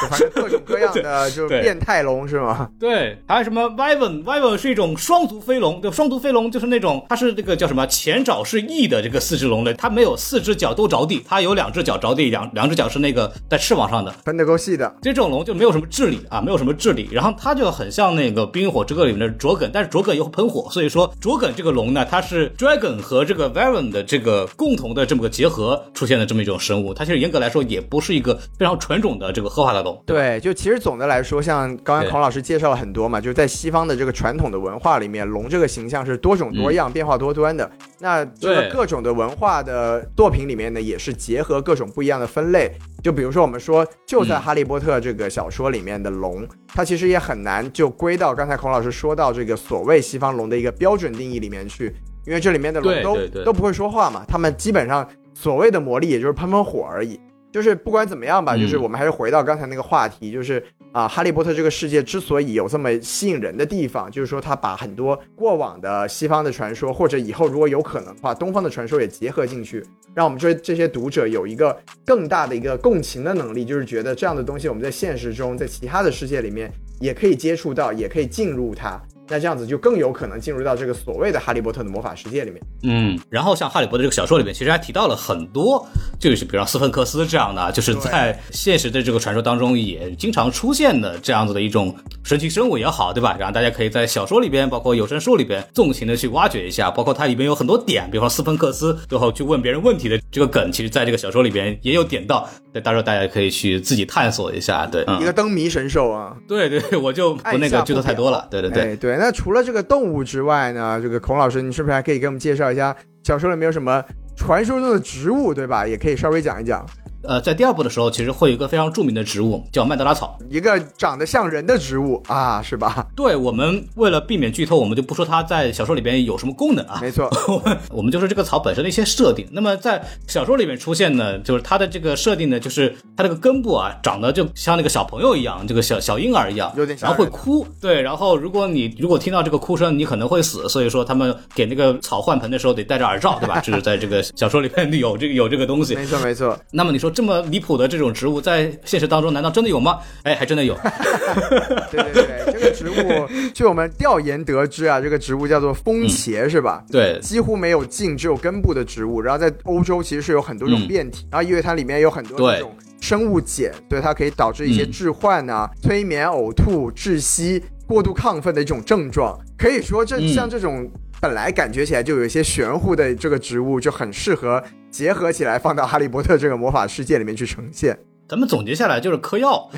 就反正各种各样的 就是变态龙是吗？对，还有什么 Wyvern？Wyvern 是一种双足飞龙，对，双足飞龙就是那种它是这个叫什么前爪是翼的这个四只龙类，它没有四只脚都着地，它有两只脚着地，两两只脚是那个在翅膀上的。分得够细的。这种龙就没有什么智力啊，没有什么智力，然后它就很像那个《冰与火之歌》里面的卓梗，但是卓梗又喷火，所以说卓梗这个龙呢，它是 dragon 和这个 Wyvern 的这个共同的这么个结合出现的这么一种生物，它其实严格来说也不是一个非常纯种的这个合法的龙。对，就其实总的来说，像刚才孔老师介绍了很多嘛，就是在西方的这个传统的文化里面，龙这个形象是多种多样、变化多端的。那这个各种的文化的作品里面呢，也是结合各种不一样的分类。就比如说，我们说就在《哈利波特》这个小说里面的龙，它其实也很难就归到刚才孔老师说到这个所谓西方龙的一个标准定义里面去，因为这里面的龙都都不会说话嘛，他们基本上所谓的魔力也就是喷喷火而已。就是不管怎么样吧，嗯就是我们还是回到刚才那个话题，就是啊，哈利波特这个世界之所以有这么吸引人的地方，就是说他把很多过往的西方的传说，或者以后如果有可能的话，东方的传说也结合进去，让我们这这些读者有一个更大的一个共情的能力，就是觉得这样的东西我们在现实中，在其他的世界里面也可以接触到，也可以进入它。那这样子就更有可能进入到这个所谓的哈利波特的魔法世界里面。嗯，然后像《哈利波特》这个小说里面，其实还提到了很多，就是比如说斯芬克斯这样的，就是在现实的这个传说当中也经常出现的这样子的一种神奇生物也好，对吧？然后大家可以在小说里边，包括有声书里边，纵情的去挖掘一下，包括它里边有很多点，比如说斯芬克斯最后去问别人问题的这个梗，其实在这个小说里边也有点到，对，到时候大家可以去自己探索一下，对，嗯一个灯谜神兽啊，对对，对我就不那个剧透太多了，对对对。哎，对。那除了这个动物之外呢，这个孔老师，你是不是还可以给我们介绍一下小说里面有什么传说中的植物，对吧？也可以稍微讲一讲。呃，在第二部的时候，其实会有一个非常著名的植物叫曼德拉草。一个长得像人的植物啊，是吧？对我们为了避免剧透，我们就不说它在小说里边有什么功能啊，没错，我们就说这个草本身的一些设定。那么在小说里面出现呢，就是它的这个设定呢，就是它这个根部啊，长得就像那个小朋友一样，这个小小婴儿一样，有点然后会哭。对，然后如果你如果听到这个哭声，你可能会死。所以说他们给那个草换盆的时候得戴着耳罩，对吧？这是在这个小说里面有这个有这个东西。没错，没错。那么你说这么离谱的这种植物，在现实当中难道真的有吗？哎，还真的有。对对对，这个植物，据我们调研得知啊，这个植物叫做风茄，是吧？对，几乎没有茎，只有根部的植物。然后在欧洲其实是有很多种嗯变体，然后因为它里面有很多对这种生物碱，所以它可以导致一些嗯致幻啊、催眠、呕吐、窒息、过度亢奋的一种症状。可以说这，嗯像这种本来感觉起来就有一些玄乎的这个植物，就很适合结合起来放到哈利波特这个魔法世界里面去呈现。咱们总结下来就是嗑药。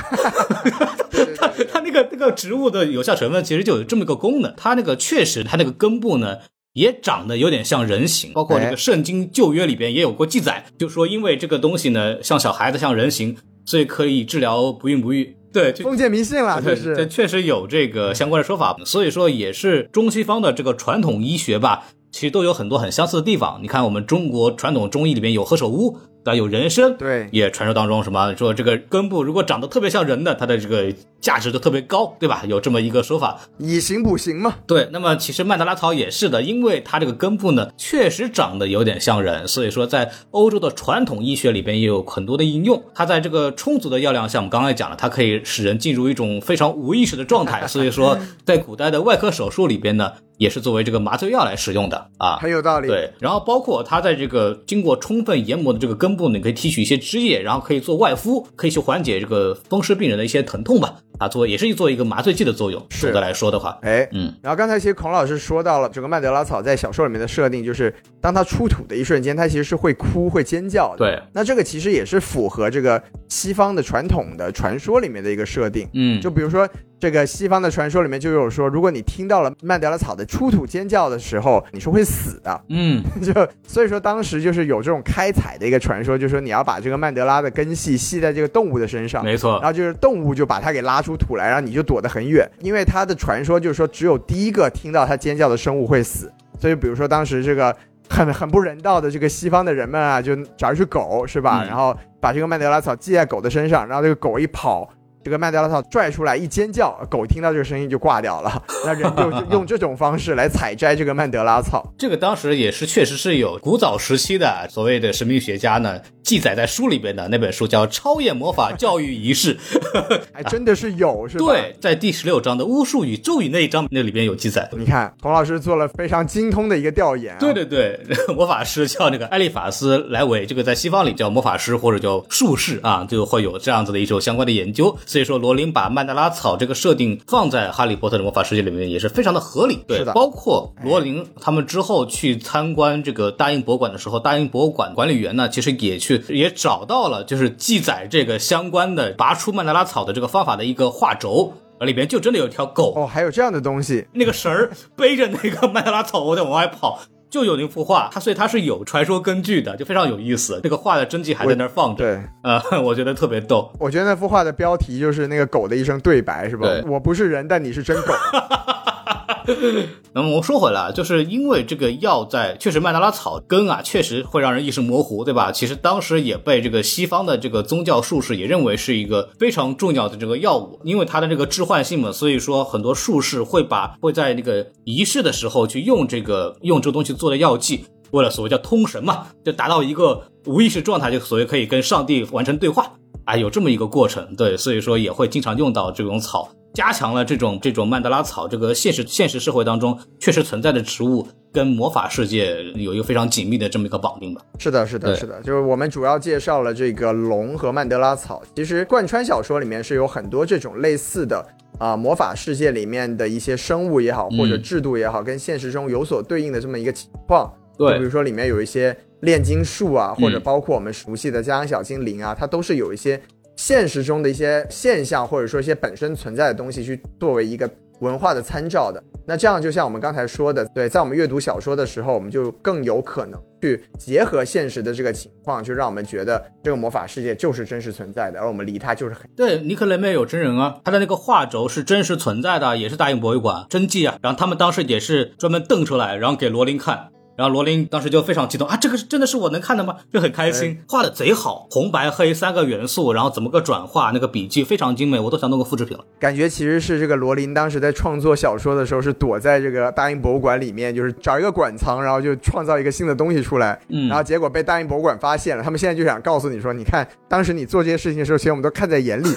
对对对对它那个那个植物的有效成分其实就有这么一个功能，它那个确实它那个根部呢也长得有点像人形，包括这哎个圣经旧约里边也有过记载，就说因为这个东西呢像小孩子像人形，所以可以治疗不孕不育。对，封建迷信了，对，这是。这确实有这个相关的说法，所以说也是中西方的这个传统医学吧，其实都有很多很相似的地方。你看，我们中国传统中医里面有何首乌，对吧？有人参，对也传说当中什么说这个根部如果长得特别像人的，它的这个价值就特别高，对吧？有这么一个说法。以形补形嘛。对，那么其实曼德拉草也是的，因为它这个根部呢确实长得有点像人，所以说在欧洲的传统医学里边也有很多的应用。它在这个充足的药量下，我们刚才讲了，它可以使人进入一种非常无意识的状态，所以说在古代的外科手术里边呢，也是作为这个麻醉药来使用的啊。很有道理。对，然后包括它在这个经过充分研磨的这个根部呢，你可以提取一些汁液，然后可以做外敷，可以去缓解这个风湿病人的一些疼痛吧。啊，作为也是做一个麻醉剂的作用。是总的来说的话，哎，嗯，然后刚才其实孔老师说到了这个曼德拉草在小说里面的设定，就是当它出土的一瞬间，它其实是会哭会尖叫的。对，那这个其实也是符合这个西方的传统的传说里面的一个设定。嗯，就比如说这个西方的传说里面就有说，如果你听到了曼德拉草的出土尖叫的时候，你是会死的。嗯，就所以说当时就是有这种开采的一个传说，就是说你要把这个曼德拉的根系系在这个动物的身上，没错。然，后就是动物就把它给拉出土来，然后你就躲得很远，因为它的传说就是说只有第一个听到它尖叫的生物会死，所以比如说当时这个很很不人道的这个西方的人们啊，就找一只狗是吧，嗯。然后把这个曼德拉草系在狗的身上，然后这个狗一跑。这个曼德拉草拽出来一尖叫，狗听到这个声音就挂掉了。那人就就 用这种方式来采摘这个曼德拉草。这个当时也是确实是有古早时期的所谓的神秘学家呢，记载在书里边的那本书叫《超验魔法教育仪式》，还真的是有，是吧？对，在第十六章的巫术与咒语那一章，那里边有记载。你看，孔老师做了非常精通的一个调研、啊。对对对，魔法师叫那个艾利法斯莱维，这个在西方里叫魔法师或者叫术士啊，就会有这样子的一种相关的研究。所以说，罗琳把曼德拉草这个设定放在哈利波特的魔法世界里面，也是非常的合理。对是的包括罗琳他们之后去参观这个大英博物馆的时候，大英博物馆管理员呢，其实也去也找到了，就是记载这个相关的拔出曼德拉草的这个方法的一个画轴，而里边就真的有一条狗，哦，还有这样的东西，那个绳儿背着那个 曼德拉草在往外跑。就有那幅画，它所以它是有传说根据的，就非常有意思。那个画的真迹还在那儿放着，对。呃，我觉得特别逗。我觉得那幅画的标题就是那个狗的一声对白，是吧对？我不是人，但你是真狗。那么我们说回来，就是因为这个药在确实曼德拉草根啊，确实会让人意识模糊，对吧？其实当时也被这个西方的这个宗教术士也认为是一个非常重要的这个药物，因为它的这个致幻性嘛，所以说很多术士会把会在那个仪式的时候去用这个用这个东西做的药剂。为了所谓叫通神嘛，就达到一个无意识状态，就所谓可以跟上帝完成对话啊，有这么一个过程。对，所以说也会经常用到这种草。加强了这种这种曼德拉草这个现实现实社会当中确实存在的植物跟魔法世界有一个非常紧密的这么一个绑定吧。是的，是的，是的，就是我们主要介绍了这个龙和曼德拉草。其实贯穿小说里面是有很多这种类似的啊、魔法世界里面的一些生物也好，或者嗯制度也好，跟现实中有所对应的这么一个情况。对就比如说里面有一些炼金术啊，或者嗯包括我们熟悉的家养小精灵啊，它都是有一些现实中的一些现象，或者说一些本身存在的东西，去作为一个文化的参照的。那这样就像我们刚才说的，对，在我们阅读小说的时候，我们就更有可能去结合现实的这个情况，就让我们觉得这个魔法世界就是真实存在的，而我们离它就是很对，尼克雷梅有真人啊，他的那个画轴是真实存在的，也是大英博物馆真迹啊。然后他们当时也是专门瞪出来，然后给罗琳看。然后罗琳当时就非常激动啊，这个是真的是我能看的吗？就很开心，画的贼好，红白黑三个元素，然后怎么个转化，那个笔记非常精美，我都想弄个复制品了。感觉其实是这个罗琳当时在创作小说的时候，是躲在这个大英博物馆里面，就是找一个馆藏，然后就创造一个新的东西出来，嗯然后结果被大英博物馆发现了。他们现在就想告诉你说，你看当时你做这些事情的时候，其实我们都看在眼里，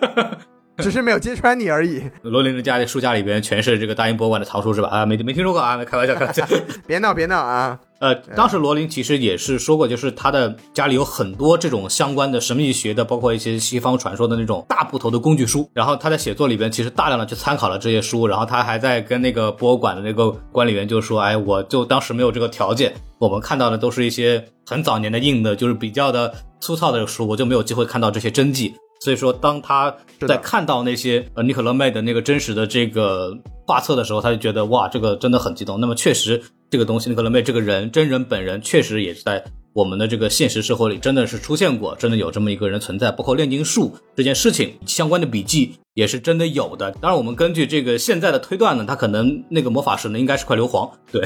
只是没有揭穿你而已。罗琳的家里书架里边全是这个大英博物馆的藏书是吧？啊，没没听说过啊，开玩笑，开玩笑。别闹别闹啊！呃，当时罗琳其实也是说过，就是他的家里有很多这种相关的神秘学的，包括一些西方传说的那种大部头的工具书。然后他在写作里边其实大量的去参考了这些书，然后他还在跟那个博物馆的那个管理员就说：“哎，我就当时没有这个条件，我们看到的都是一些很早年的印的，就是比较的粗糙的书，我就没有机会看到这些真迹。”所以说，当他在看到那些呃尼可勒妹的那个真实的这个画册的时候，他就觉得哇，这个真的很激动。那么确实，这个东西尼可勒妹这个人真人本人确实也是在我们的这个现实生活里真的是出现过，真的有这么一个人存在。包括炼金术这件事情相关的笔记也是真的有的。当然，我们根据这个现在的推断呢，他可能那个魔法石呢应该是块硫磺，对，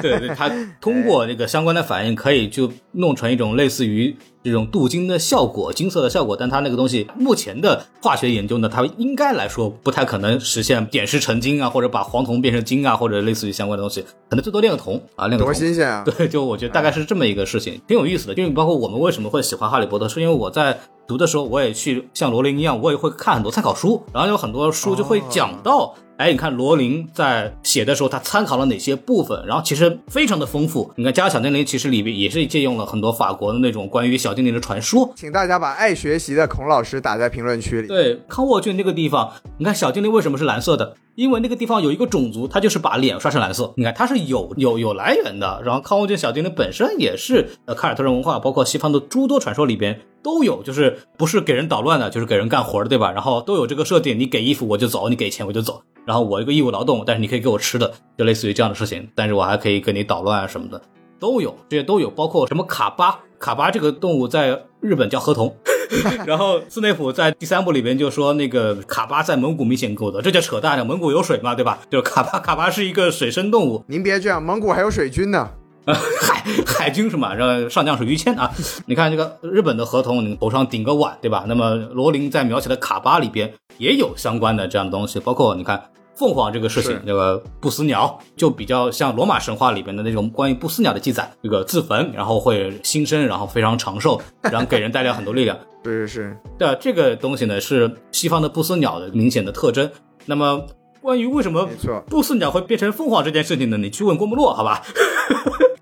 对 对，他通过这个相关的反应可以就弄成一种类似于这种镀金的效果，金色的效果，但它那个东西目前的化学研究呢，它应该来说不太可能实现点石成金啊，或者把黄铜变成金啊，或者类似于相关的东西，可能最多炼个铜啊，炼个铜多铜。新鲜啊！对，就我觉得大概是这么一个事情，挺有意思的。因为包括我们为什么会喜欢哈利波特，是因为我在读的时候，我也去像罗琳一样，我也会看很多参考书，然后有很多书就会讲到，哎，你看罗琳在写的时候，他参考了哪些部分，然后其实非常的丰富。你看《家小精灵》其实里边也是借用了很多法国的那种关于小精灵的传说。请大家把爱学习的孔老师打在评论区里。对，康沃郡那个地方，你看小精灵为什么是蓝色的？因为那个地方有一个种族，它就是把脸刷成蓝色。你看，它是有有有来源的。然后康沃郡小精灵本身也是呃凯尔特人文化，包括西方的诸多传说里边都有，就是不是给人捣乱的，就是给人干活的，对吧？然后都有这个设定，你给衣服我就走，你给钱我就走。然后我一个义务劳动，但是你可以给我吃的，就类似于这样的事情。但是我还可以跟你捣乱啊什么的，都有，这些都有，包括什么卡巴，卡巴这个动物在日本叫河童。然后斯内普在第三部里边就说，那个卡巴在蒙古明显够的，这叫扯淡的，蒙古有水嘛，对吧？就卡巴，卡巴是一个水生动物，您别这样，蒙古还有水军呢。呃，海海军是嘛？然后上将是于谦啊。你看这个日本的合同，你头上顶个碗，对吧？那么罗琳在描写的卡巴里边也有相关的这样的东西，包括你看凤凰这个事情是，这个不死鸟就比较像罗马神话里边的那种关于不死鸟的记载，这个自焚然后会新生，然后非常长寿，然后给人带来很多力量。是是是，对啊，这个东西呢是西方的不死鸟的明显的特征。那么关于为什么，不死鸟会变成凤凰这件事情呢？你去问郭沫若，好吧？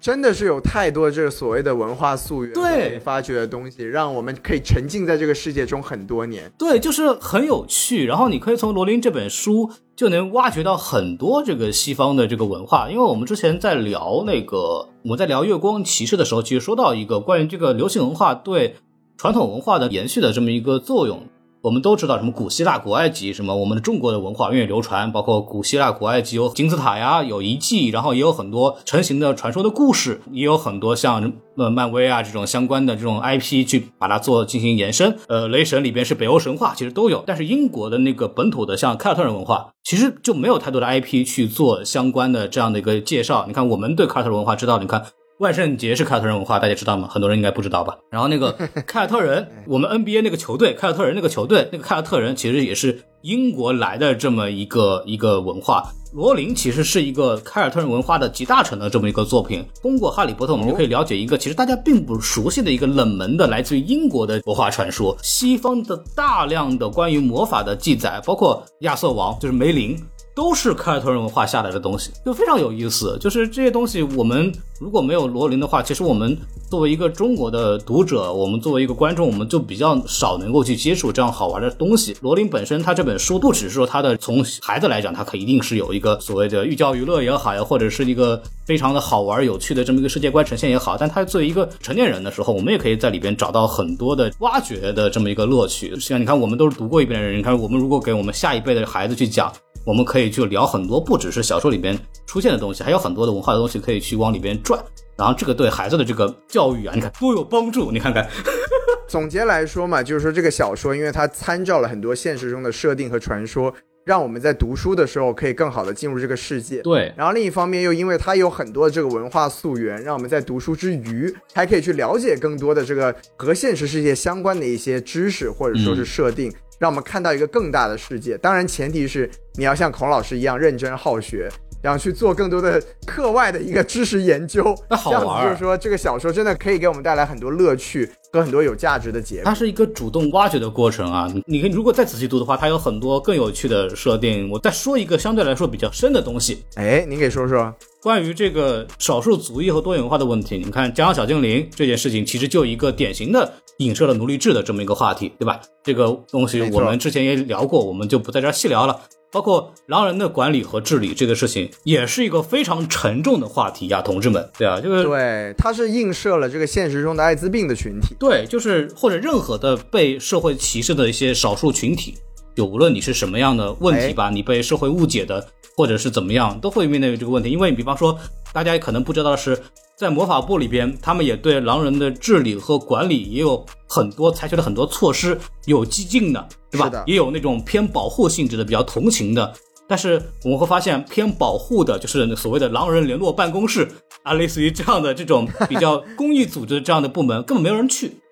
真的是有太多这个所谓的文化溯源对发掘的东西，让我们可以沉浸在这个世界中很多年。对，就是很有趣。然后你可以从罗琳这本书就能挖掘到很多这个西方的这个文化。因为我们之前在聊那个我们在聊月光骑士的时候，其实说到一个关于这个流行文化对传统文化的延续的这么一个作用。我们都知道什么古希腊、古埃及，什么我们的中国的文化源远流传，包括古希腊、古埃及有金字塔呀，有遗迹，然后也有很多成型的传说的故事，也有很多像呃漫威啊这种相关的这种 IP 去把它做进行延伸。呃，雷神里边是北欧神话，其实都有，但是英国的那个本土的像凯尔特人文化，其实就没有太多的 IP 去做相关的这样的一个介绍。你看，我们对凯尔特人文化知道，你看。万圣节是凯尔特人文化，大家知道吗？很多人应该不知道吧。然后那个 凯尔特人，我们 NBA 那个球队，凯尔特人那个球队，那个凯尔特人其实也是英国来的这么一个一个文化。罗琳其实是一个凯尔特人文化的集大成的这么一个作品。通过《哈利波特》，我们就可以了解一个其实大家并不熟悉的一个冷门的来自于英国的文化传说。西方的大量的关于魔法的记载，包括亚瑟王，就是梅林。都是凯尔特人文化下来的东西，就非常有意思。就是这些东西，我们如果没有罗琳的话，其实我们作为一个中国的读者，我们作为一个观众，我们就比较少能够去接触这样好玩的东西。罗琳本身，他这本书不只是说他的从孩子来讲，他可一定是有一个所谓的寓教于乐也好呀，或者是一个非常的好玩有趣的这么一个世界观呈现也好，但他作为一个成年人的时候，我们也可以在里边找到很多的挖掘的这么一个乐趣。像你看，我们都是读过一遍的人，你看我们如果给我们下一辈的孩子去讲。我们可以去聊很多，不只是小说里边出现的东西，还有很多的文化的东西可以去往里边转。然后这个对孩子的这个教育啊，你看多有帮助。你看看，总结来说嘛，就是说这个小说，因为它参照了很多现实中的设定和传说，让我们在读书的时候可以更好的进入这个世界。对。然后另一方面，又因为它有很多这个文化溯源，让我们在读书之余，还可以去了解更多的这个和现实世界相关的一些知识或者说是设定。让我们看到一个更大的世界，当然前提是你要像孔老师一样认真好学，然后去做更多的课外的一个知识研究。那好玩，就是说这个小说真的可以给我们带来很多乐趣和很多有价值的结果。它是一个主动挖掘的过程啊！你你如果再仔细读的话，它有很多更有趣的设定。我再说一个相对来说比较深的东西，哎，您给说说关于这个少数族裔和多元化的问题。你看《家养小精灵》这件事情，其实就一个典型的。影射了奴隶制的这么一个话题，对吧？这个东西我们之前也聊过，我们就不在这儿细聊了。包括狼人的管理和治理这个事情，也是一个非常沉重的话题呀，同志们。对啊，就是对，它是映射了这个现实中的艾滋病的群体。对，就是或者任何的被社会歧视的一些少数群体，就无论你是什么样的问题吧，你被社会误解的，或者是怎么样，都会面对这个问题。因为比方说，大家可能不知道的是。在魔法部里边，他们也对狼人的治理和管理也有很多采取了很多措施，有激进的，对吧？也有那种偏保护性质的，比较同情的。但是我们会发现，偏保护的，就是所谓的狼人联络办公室啊，类似于这样的这种比较 公益组织这样的部门，根本没有人去，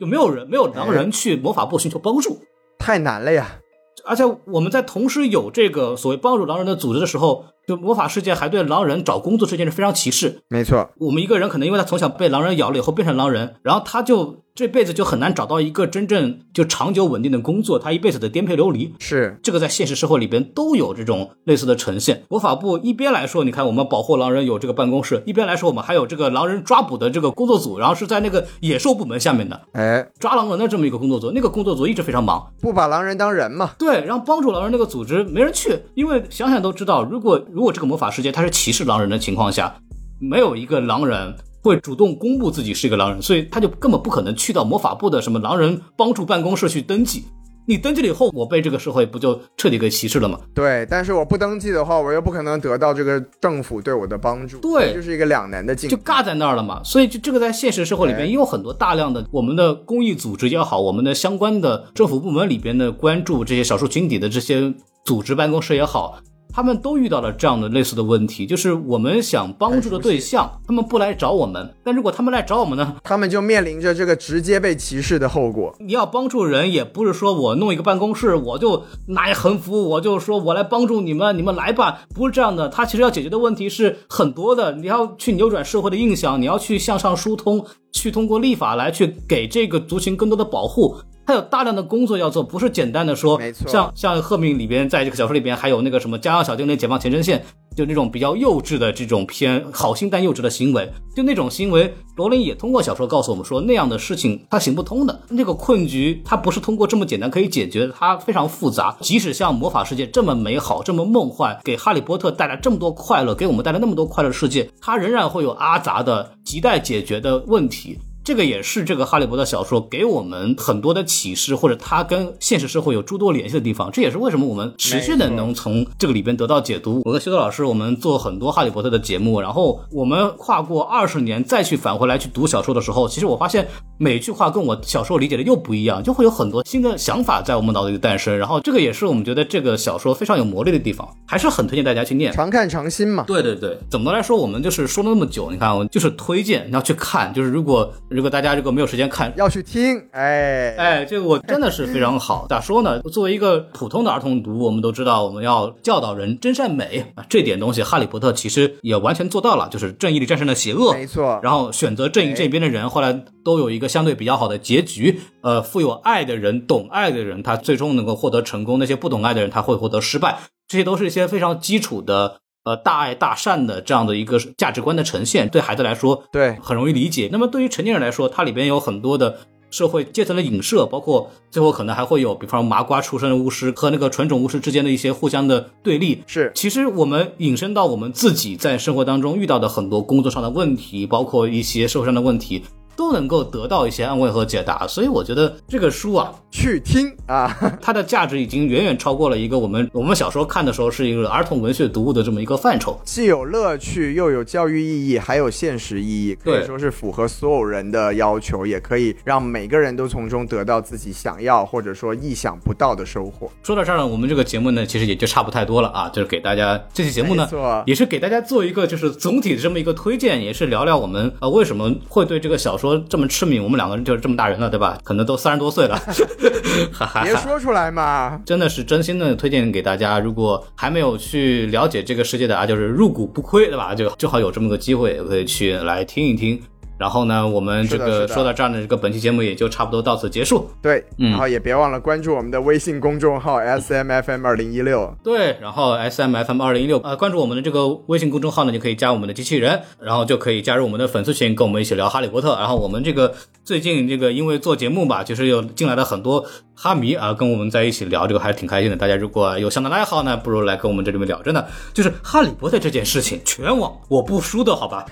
就没有人没有狼人去魔法部寻求帮助，太难了呀！而且我们在同时有这个所谓帮助狼人的组织的时候。就魔法世界还对狼人找工作这件事非常歧视。没错，我们一个人可能因为他从小被狼人咬了以后变成狼人，然后他就这辈子就很难找到一个真正就长久稳定的工作，他一辈子的颠沛流离。是这个在现实社会里边都有这种类似的呈现。魔法部一边来说，你看我们保护狼人有这个办公室，一边来说我们还有这个狼人抓捕的这个工作组，然后是在那个野兽部门下面的，哎，抓狼人的这么一个工作组，那个工作组一直非常忙，不把狼人当人嘛？对，然后帮助狼人那个组织没人去，因为想想都知道，如果如果这个魔法世界它是歧视狼人的情况下，没有一个狼人会主动公布自己是一个狼人，所以他就根本不可能去到魔法部的什么狼人帮助办公室去登记。你登记了以后，我被这个社会不就彻底给歧视了吗？对，但是我不登记的话，我又不可能得到这个政府对我的帮助。对，就是一个两难的境，就尬在那儿了嘛。所以就这个在现实社会里边也有很多大量的我们的公益组织也好，我们的相关的政府部门里边的关注这些少数群体的这些组织办公室也好。他们都遇到了这样的类似的问题，就是我们想帮助的对象，他们不来找我们，但如果他们来找我们呢，他们就面临着这个直接被歧视的后果。你要帮助人，也不是说我弄一个办公室，我就拿一横幅，我就说我来帮助你们，你们来吧，不是这样的。他其实要解决的问题是很多的，你要去扭转社会的印象，你要去向上疏通，去通过立法来去给这个族群更多的保护。他有大量的工作要做，不是简单的说，没错像像赫敏里边，在这个小说里边还有那个什么家养小精灵解放前针线，就那种比较幼稚的这种偏好心但幼稚的行为，就那种行为，罗琳也通过小说告诉我们说，那样的事情它行不通的，那个困局它不是通过这么简单可以解决的，它非常复杂。即使像魔法世界这么美好、这么梦幻，给哈利波特带来这么多快乐，给我们带来那么多快乐的世界，它仍然会有阿杂的、亟待解决的问题。这个也是这个哈利波特小说给我们很多的启示，或者它跟现实社会有诸多联系的地方。这也是为什么我们持续的能从这个里边得到解读。我跟修道老师，我们做很多哈利波特的节目，然后我们跨过二十年再去返回来去读小说的时候，其实我发现每句话跟我小时候理解的又不一样，就会有很多新的想法在我们脑子里诞生。然后这个也是我们觉得这个小说非常有魔力的地方，还是很推荐大家去念。常看常新嘛。对对对，怎么来说，我们就是说了那么久，你看，我就是推荐要去看，就是如果如果大家如果没有时间看。要去听，哎，哎，这个我真的是非常好。咋说呢？作为一个普通的儿童读，我们都知道我们要教导人真善美啊，这点东西，哈利波特其实也完全做到了，就是正义里战胜了邪恶，没错。然后选择正义这边的人，后来都有一个相对比较好的结局。呃，富有爱的人、懂爱的人，他最终能够获得成功；那些不懂爱的人，他会获得失败。这些都是一些非常基础的。呃，大爱大善的这样的一个价值观的呈现，对孩子来说，对很容易理解。那么对于成年人来说，它里边有很多的社会阶层的影射，包括最后可能还会有，比方麻瓜出身的巫师和那个纯种巫师之间的一些互相的对立。是其实我们引申到我们自己在生活当中遇到的很多工作上的问题，包括一些社会上的问题，都能够得到一些安慰和解答。所以我觉得这个书啊，去听啊，它的价值已经远远超过了一个我们我们小时候看的时候是一个儿童文学读物的这么一个范畴。既有乐趣，又有教育意义，还有现实意义，可以说是符合所有人的要求，也可以让每个人都从中得到自己想要或者说意想不到的收获。说到这儿呢，我们这个节目呢，其实也就差不太多了啊，就是给大家这期节目呢，也是给大家做一个就是总体的这么一个推荐，也是聊聊我们呃为什么会对这个小说这么痴迷。我们两个人就是这么大人了，对吧？可能都三十多岁了。别说出来嘛，真的是真心的推荐给大家，如果还没有去了解这个世界的啊，就是入股不亏，对吧？就正好有这么个机会，可以去来听一听。然后呢，我们这个说到这儿呢，这个本期节目也就差不多到此结束。对，嗯然后也别忘了关注我们的微信公众号 S M F M 二零一六。对，然后 S M F M 二零一六，呃，关注我们的这个微信公众号呢，就可以加我们的机器人，然后就可以加入我们的粉丝群，跟我们一起聊哈利波特。然后我们这个最近这个因为做节目吧，就是有进来了很多哈迷啊，跟我们在一起聊，这个还是挺开心的。大家如果有相同的爱好呢，不如来跟我们这里面聊。真的，就是哈利波特这件事情，全网我不输的好吧？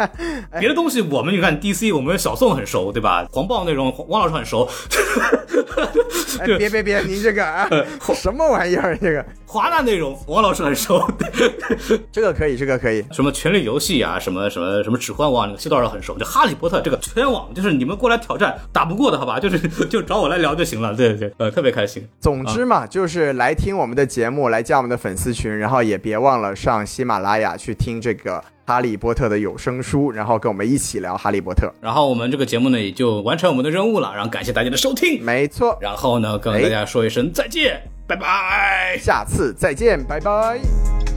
别的东西我们你看 DC，我们小宋很熟，对吧？黄暴内容汪老师很熟，哎，别别别，您这个啊，什么玩意儿？这个华纳内容王老师很熟。这个可以，这个可以。什么权力游戏啊，什么什么什么指环王，那个西道尔很熟。就哈利波特这个全网，就是你们过来挑战打不过的好吧，就是 就找我来聊就行了。对对对，呃，特别开心。总之嘛，就是来听我们的节目，来加我们的粉丝群，然后也别忘了上喜马拉雅去听这个《哈利波特》的有声书，然后跟我们一起聊《哈利波特》。然后我们这个节目呢，也就完成我们的任务了，然后感谢大家的收听，没错，然后呢，跟大家说一声再见，拜拜。下次再见，拜拜。